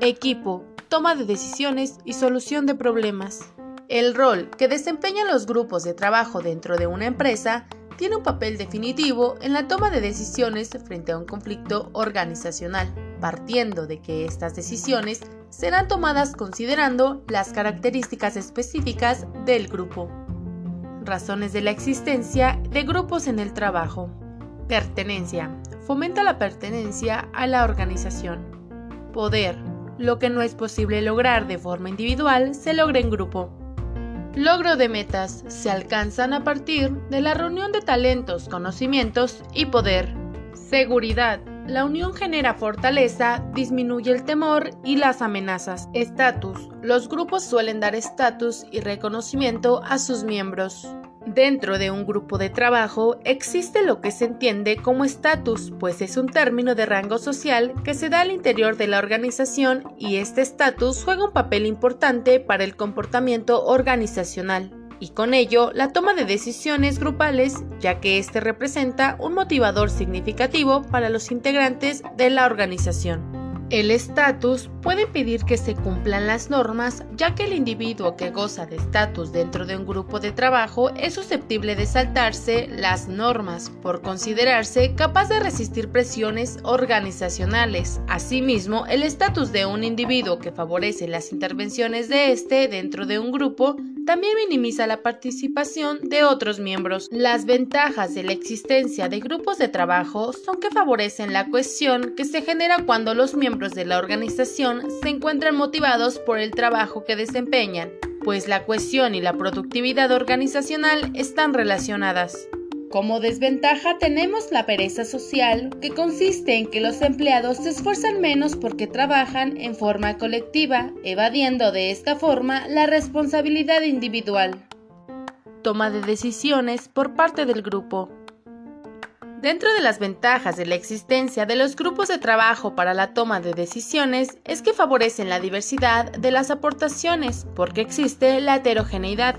equipo, toma de decisiones y solución de problemas. El rol que desempeñan los grupos de trabajo dentro de una empresa tiene un papel definitivo en la toma de decisiones frente a un conflicto organizacional, partiendo de que estas decisiones serán tomadas considerando las características específicas del grupo. Razones de la existencia de grupos en el trabajo. Pertenencia. Fomenta la pertenencia a la organización. Poder. Lo que no es posible lograr de forma individual se logra en grupo. Logro de metas se alcanzan a partir de la reunión de talentos, conocimientos y poder. Seguridad. La unión genera fortaleza, disminuye el temor y las amenazas. Estatus. Los grupos suelen dar estatus y reconocimiento a sus miembros. Dentro de un grupo de trabajo existe lo que se entiende como estatus, pues es un término de rango social que se da al interior de la organización y este estatus juega un papel importante para el comportamiento organizacional y con ello la toma de decisiones grupales, ya que este representa un motivador significativo para los integrantes de la organización. El estatus puede impedir que se cumplan las normas, ya que el individuo que goza de estatus dentro de un grupo de trabajo es susceptible de saltarse las normas por considerarse capaz de resistir presiones organizacionales. Asimismo, el estatus de un individuo que favorece las intervenciones de este dentro de un grupo también minimiza la participación de otros miembros. Las ventajas de la existencia de grupos de trabajo son que favorecen la cohesión que se genera cuando los miembros de la organización se encuentran motivados por el trabajo que desempeñan, pues la cohesión y la productividad organizacional están relacionadas. Como desventaja tenemos la pereza social, que consiste en que los empleados se esfuerzan menos porque trabajan en forma colectiva, evadiendo de esta forma la responsabilidad individual. Toma de decisiones por parte del grupo. Dentro de las ventajas de la existencia de los grupos de trabajo para la toma de decisiones es que favorecen la diversidad de las aportaciones porque existe la heterogeneidad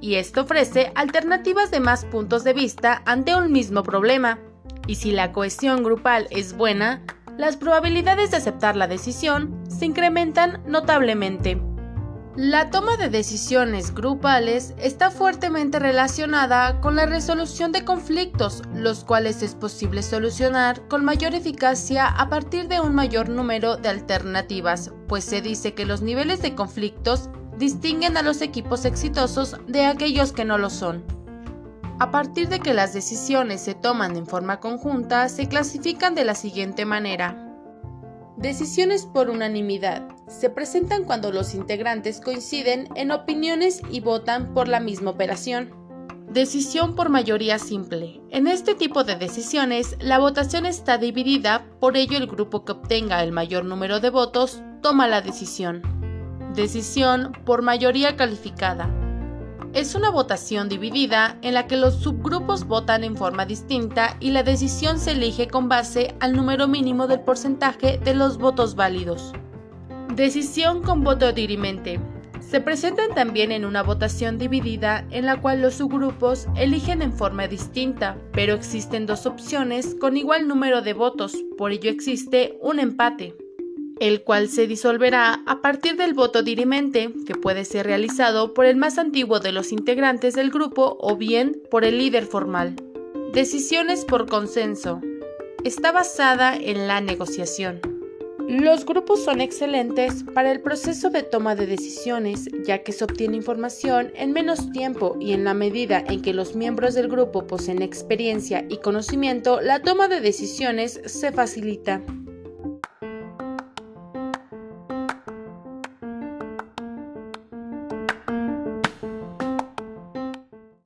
y esto ofrece alternativas de más puntos de vista ante un mismo problema. Y si la cohesión grupal es buena, las probabilidades de aceptar la decisión se incrementan notablemente. La toma de decisiones grupales está fuertemente relacionada con la resolución de conflictos, los cuales es posible solucionar con mayor eficacia a partir de un mayor número de alternativas, pues se dice que los niveles de conflictos distinguen a los equipos exitosos de aquellos que no lo son. A partir de que las decisiones se toman en forma conjunta, se clasifican de la siguiente manera. Decisiones por unanimidad. Se presentan cuando los integrantes coinciden en opiniones y votan por la misma operación. Decisión por mayoría simple. En este tipo de decisiones, la votación está dividida, por ello el grupo que obtenga el mayor número de votos toma la decisión. Decisión por mayoría calificada. Es una votación dividida en la que los subgrupos votan en forma distinta y la decisión se elige con base al número mínimo del porcentaje de los votos válidos. Decisión con voto dirimente. Se presentan también en una votación dividida en la cual los subgrupos eligen en forma distinta, pero existen dos opciones con igual número de votos, por ello existe un empate el cual se disolverá a partir del voto dirimente, que puede ser realizado por el más antiguo de los integrantes del grupo o bien por el líder formal. Decisiones por consenso. Está basada en la negociación. Los grupos son excelentes para el proceso de toma de decisiones, ya que se obtiene información en menos tiempo y en la medida en que los miembros del grupo poseen experiencia y conocimiento, la toma de decisiones se facilita.